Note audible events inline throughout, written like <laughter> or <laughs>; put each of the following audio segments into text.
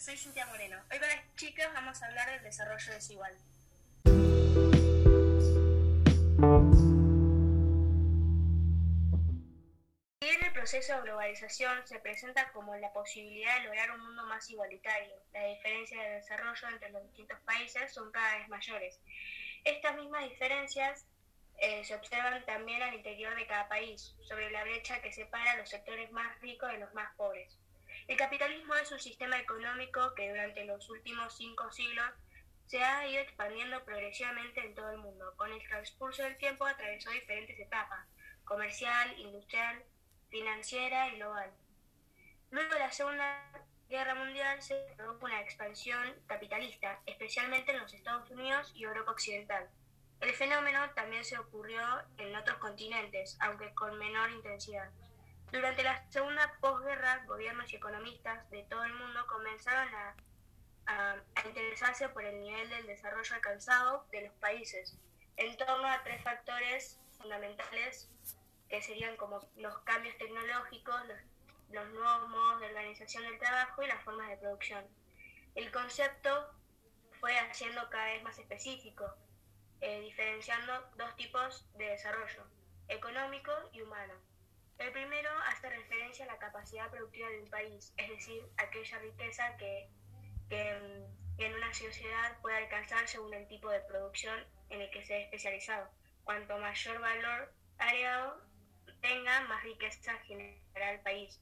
soy Cintia Moreno. Hoy para las chicas vamos a hablar del desarrollo desigual. bien el proceso de globalización se presenta como la posibilidad de lograr un mundo más igualitario. La diferencia de desarrollo entre los distintos países son cada vez mayores. Estas mismas diferencias eh, se observan también al interior de cada país, sobre la brecha que separa los sectores más ricos de los más pobres. El capitalismo es un sistema económico que durante los últimos cinco siglos se ha ido expandiendo progresivamente en todo el mundo. Con el transcurso del tiempo atravesó diferentes etapas, comercial, industrial, financiera y global. Luego de la Segunda Guerra Mundial se produjo una expansión capitalista, especialmente en los Estados Unidos y Europa Occidental. El fenómeno también se ocurrió en otros continentes, aunque con menor intensidad. Durante la segunda posguerra, gobiernos y economistas de todo el mundo comenzaron a, interesarse por el nivel del desarrollo alcanzado de los países, en torno a tres factores fundamentales que serían como los cambios tecnológicos, los, nuevos modos de organización del trabajo y las formas de producción. El concepto fue haciendo cada vez más específico, eh, diferenciando dos tipos de desarrollo, económico y humano. El primero hace referencia a la capacidad productiva de un país, es decir, aquella riqueza que, que, en una sociedad puede alcanzar según el tipo de producción en el que se ha especializado. Cuanto mayor valor agregado tenga, más riqueza generará el país.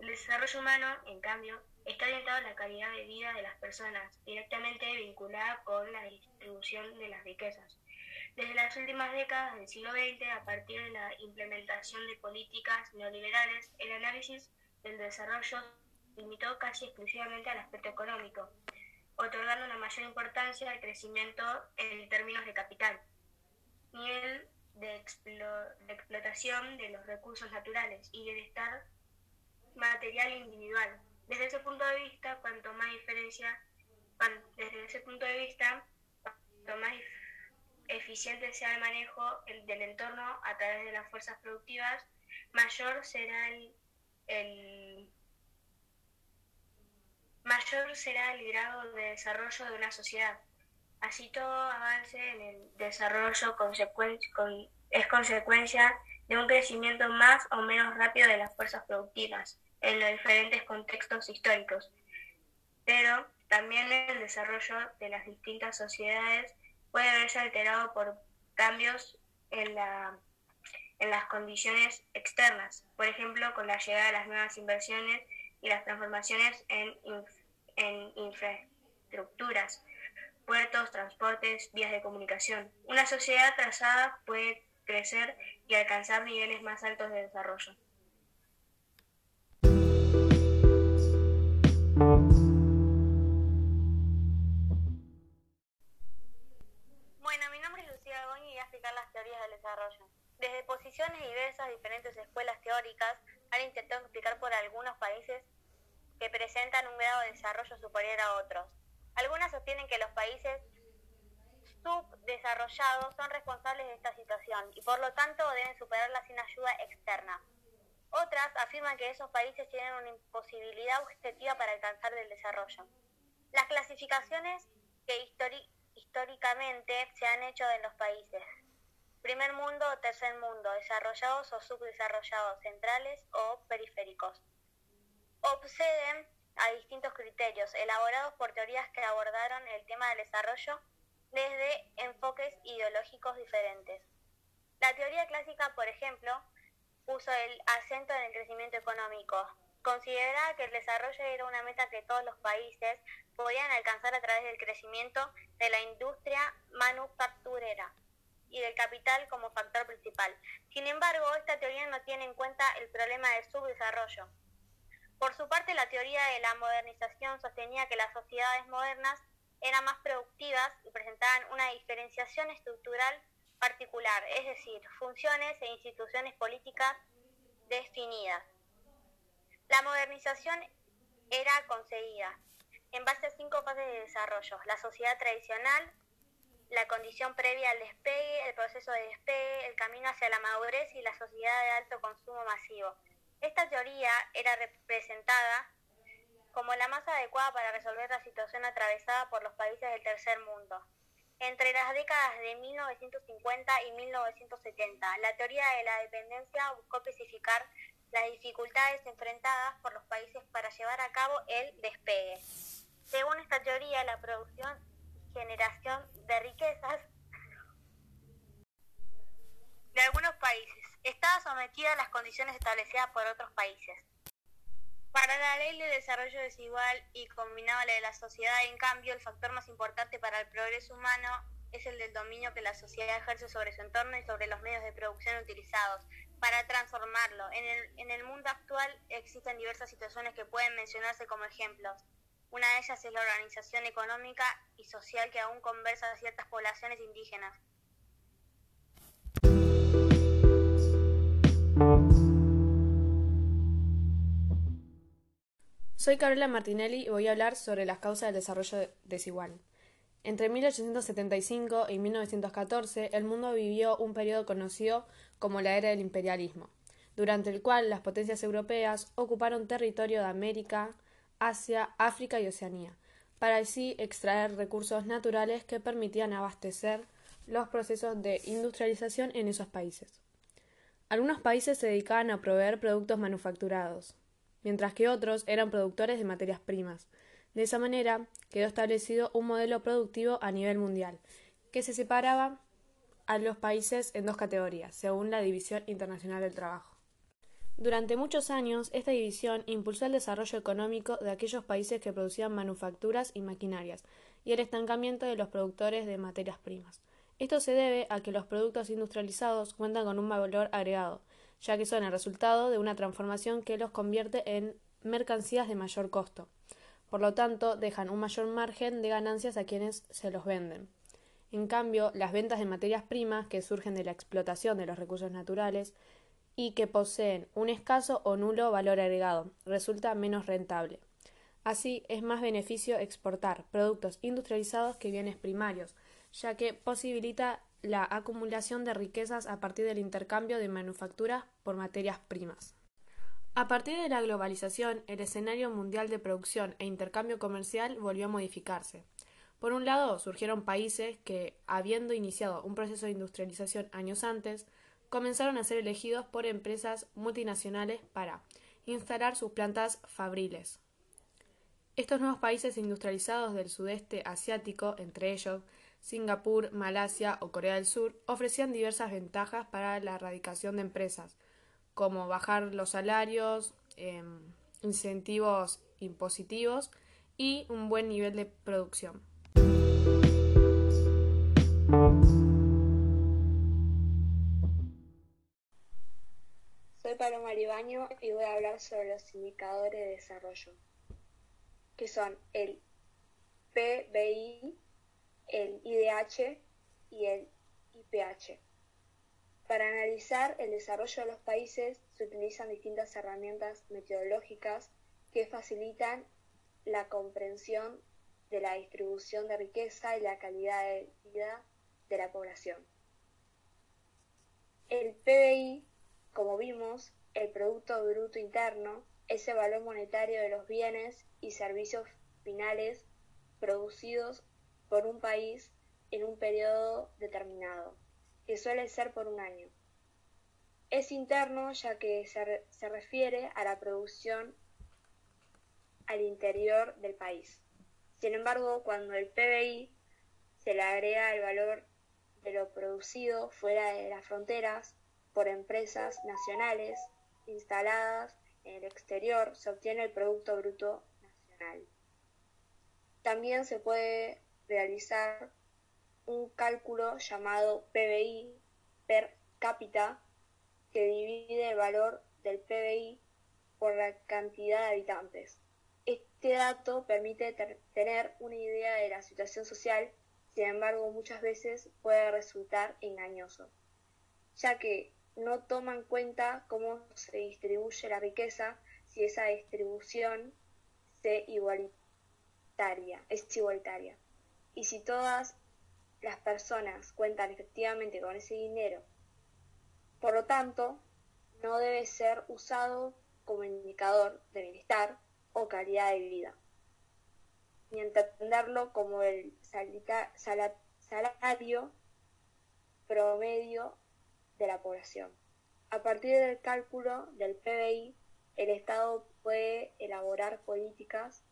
El desarrollo humano, en cambio, está orientado a la calidad de vida de las personas, directamente vinculada con la distribución de las riquezas. Desde las últimas décadas del siglo XX, a partir de la implementación de políticas neoliberales, el análisis del desarrollo limitó casi exclusivamente al aspecto económico, otorgando una mayor importancia al crecimiento en términos de capital, nivel de, de explotación de los recursos naturales y bienestar material individual, desde ese punto de vista, cuanto más diferencia, desde ese punto de vista, cuanto más eficiente sea el manejo del entorno a través de las fuerzas productivas, mayor será el, mayor será el grado de desarrollo de una sociedad. Así todo avance en el desarrollo es consecuencia de un crecimiento más o menos rápido de las fuerzas productivas en los diferentes contextos históricos, pero también el desarrollo de las distintas sociedades puede verse alterado por cambios en, la, en las condiciones externas, por ejemplo, con la llegada de las nuevas inversiones y las transformaciones en, en infraestructuras, puertos, transportes, vías de comunicación. Una sociedad trazada puede crecer y alcanzar niveles más altos de desarrollo. Desde posiciones diversas, diferentes escuelas teóricas han intentado explicar por algunos países que presentan un grado de desarrollo superior a otros. Algunas sostienen que los países subdesarrollados son responsables de esta situación y por lo tanto deben superarla sin ayuda externa. Otras afirman que esos países tienen una imposibilidad objetiva para alcanzar el desarrollo. Las clasificaciones que históricamente se han hecho en los países Primer mundo o tercer mundo, desarrollados o subdesarrollados, centrales o periféricos. Obseden a distintos criterios elaborados por teorías que abordaron el tema del desarrollo desde enfoques ideológicos diferentes. La teoría clásica, por ejemplo, puso el acento en el crecimiento económico. Consideraba que el desarrollo era una meta que todos los países podían alcanzar a través del crecimiento de la industria manufacturera y del capital como factor principal. Sin embargo, esta teoría no tiene en cuenta el problema del subdesarrollo. Por su parte, la teoría de la modernización sostenía que las sociedades modernas eran más productivas y presentaban una diferenciación estructural particular, es decir, funciones e instituciones políticas definidas. La modernización era concebida en base a cinco fases de desarrollo. La sociedad tradicional, la condición previa al despegue, el proceso de despegue, el camino hacia la madurez y la sociedad de alto consumo masivo. Esta teoría era representada como la más adecuada para resolver la situación atravesada por los países del tercer mundo. Entre las décadas de 1950 y 1970, la teoría de la dependencia buscó especificar las dificultades enfrentadas por los países para llevar a cabo el despegue. Según esta teoría, la producción generación de riquezas de algunos países estaba sometida a las condiciones establecidas por otros países. Para la ley de desarrollo desigual y la de la sociedad, en cambio, el factor más importante para el progreso humano es el del dominio que la sociedad ejerce sobre su entorno y sobre los medios de producción utilizados para transformarlo. En el, en el mundo actual existen diversas situaciones que pueden mencionarse como ejemplos. Una de ellas es la organización económica y social que aún conversa a ciertas poblaciones indígenas. Soy Carola Martinelli y voy a hablar sobre las causas del desarrollo desigual. Entre 1875 y 1914, el mundo vivió un periodo conocido como la era del imperialismo, durante el cual las potencias europeas ocuparon territorio de América, Asia, África y Oceanía, para así extraer recursos naturales que permitían abastecer los procesos de industrialización en esos países. Algunos países se dedicaban a proveer productos manufacturados, mientras que otros eran productores de materias primas. De esa manera quedó establecido un modelo productivo a nivel mundial, que se separaba a los países en dos categorías, según la División Internacional del Trabajo. Durante muchos años, esta división impulsó el desarrollo económico de aquellos países que producían manufacturas y maquinarias, y el estancamiento de los productores de materias primas. Esto se debe a que los productos industrializados cuentan con un valor agregado, ya que son el resultado de una transformación que los convierte en mercancías de mayor costo. Por lo tanto, dejan un mayor margen de ganancias a quienes se los venden. En cambio, las ventas de materias primas, que surgen de la explotación de los recursos naturales y que poseen un escaso o nulo valor agregado, resulta menos rentable. Así, es más beneficio exportar productos industrializados que bienes primarios, ya que posibilita la acumulación de riquezas a partir del intercambio de manufacturas por materias primas. A partir de la globalización, el escenario mundial de producción e intercambio comercial volvió a modificarse. Por un lado, surgieron países que, habiendo iniciado un proceso de industrialización años antes, comenzaron a ser elegidos por empresas multinacionales para instalar sus plantas fabriles. Estos nuevos países industrializados del sudeste asiático, entre ellos Singapur, Malasia o Corea del Sur ofrecían diversas ventajas para la erradicación de empresas, como bajar los salarios, em, incentivos impositivos y un buen nivel de producción. Paloma Maribaño y voy a hablar sobre los indicadores de desarrollo, que son el PBI, el IDH y el IPH. Para analizar el desarrollo de los países se utilizan distintas herramientas metodológicas que facilitan la comprensión de la distribución de riqueza y la calidad de vida de la población. El PBI, Producto Bruto Interno, es el valor monetario de los bienes y servicios finales producidos por un país en un periodo determinado, que suele ser por un año. Es interno ya que se, se refiere a la producción al interior del país. Sin embargo, cuando el PBI se le agrega el valor de lo producido fuera de las fronteras por empresas nacionales instaladas en el exterior, se obtiene el Producto Bruto Nacional. También se puede realizar un cálculo llamado PBI per cápita que divide el valor del PBI por la cantidad de habitantes. Este dato permite tener una idea de la situación social, sin embargo muchas veces puede resultar engañoso, ya que no toma en cuenta cómo se distribuye la riqueza si esa distribución es igualitaria. Es igualitaria. Y si todas las personas cuentan efectivamente con ese dinero, por lo tanto, no debe ser usado como indicador de bienestar o calidad de vida, ni entenderlo como el salario promedio de la población. A partir del cálculo del PBI, el Estado puede elaborar políticas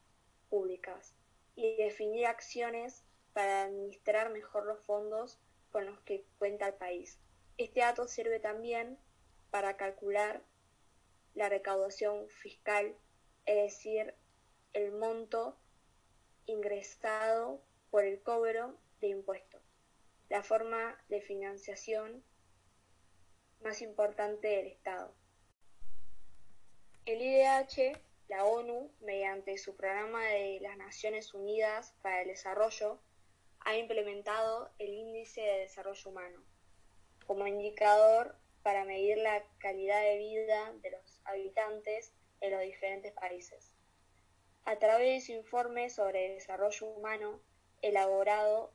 públicas y definir acciones para administrar mejor los fondos con los que cuenta el país. Este dato sirve también para calcular la recaudación fiscal, es decir, el monto ingresado por el cobro de impuestos, la forma de financiación más importante del Estado. El IDH, la ONU, mediante su programa de las Naciones Unidas para el Desarrollo, ha implementado el Índice de Desarrollo Humano como indicador para medir la calidad de vida de los habitantes en los diferentes países. A través de su informe sobre desarrollo humano, elaborado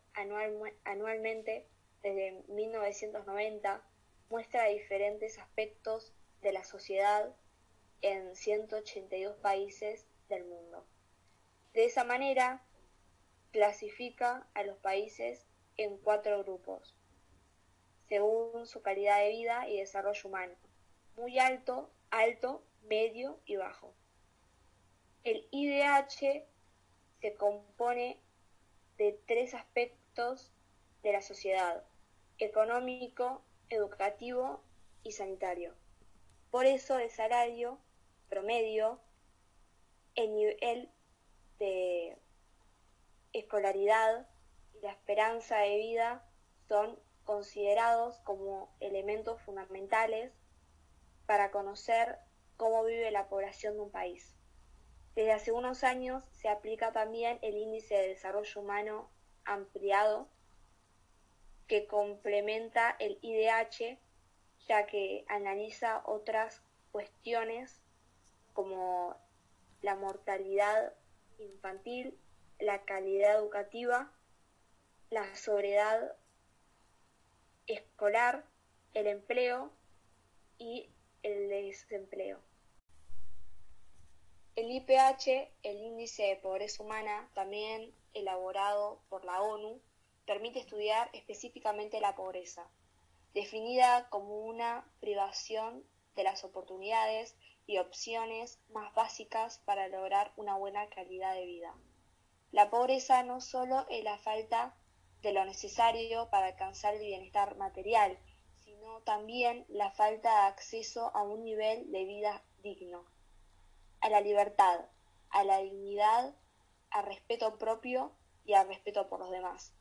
anualmente desde 1990, muestra diferentes aspectos de la sociedad en 182 países del mundo. De esa manera, clasifica a los países en cuatro grupos, según su calidad de vida y desarrollo humano, muy alto, alto, medio y bajo. El IDH se compone de tres aspectos de la sociedad, económico, educativo y sanitario. Por eso el salario promedio, el nivel de escolaridad y la esperanza de vida son considerados como elementos fundamentales para conocer cómo vive la población de un país. Desde hace unos años se aplica también el índice de desarrollo humano ampliado que complementa el IDH ya que analiza otras cuestiones como la mortalidad infantil, la calidad educativa, la sobriedad escolar, el empleo y el desempleo. El IPH, el índice de pobreza humana, también elaborado por la ONU, permite estudiar específicamente la pobreza, definida como una privación de las oportunidades y opciones más básicas para lograr una buena calidad de vida. La pobreza no solo es la falta de lo necesario para alcanzar el bienestar material, sino también la falta de acceso a un nivel de vida digno, a la libertad, a la dignidad, al respeto propio y al respeto por los demás.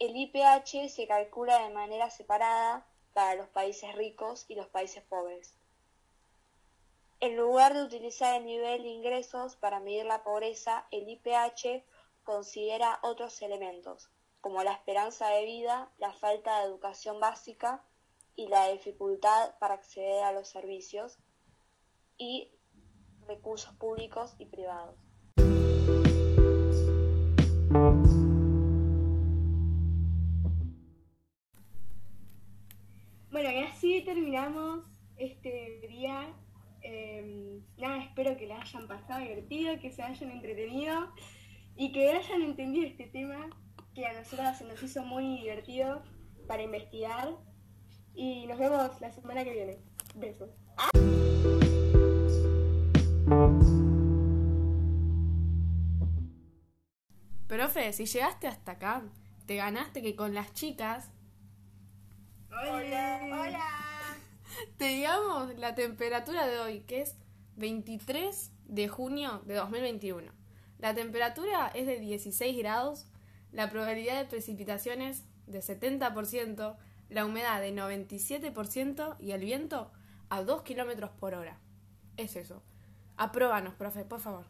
El IPH se calcula de manera separada para los países ricos y los países pobres. En lugar de utilizar el nivel de ingresos para medir la pobreza, el IPH considera otros elementos, como la esperanza de vida, la falta de educación básica y la dificultad para acceder a los servicios y recursos públicos y privados. Bueno, y así terminamos este día Em, nada, espero que la hayan pasado divertido, que se hayan entretenido y que hayan entendido este tema que a nosotros se nos hizo muy divertido para investigar. Y nos vemos la semana que viene. Besos. Profe, si llegaste hasta acá, te ganaste que con las chicas. Hola. Hola <laughs> te digamos la temperatura de hoy, que es 23 de junio de 2021. La temperatura es de 16 grados, la probabilidad de precipitaciones de 70%, la humedad de 97% y el viento a 2 kilómetros por hora. Es eso. Apróbanos, profe, por favor.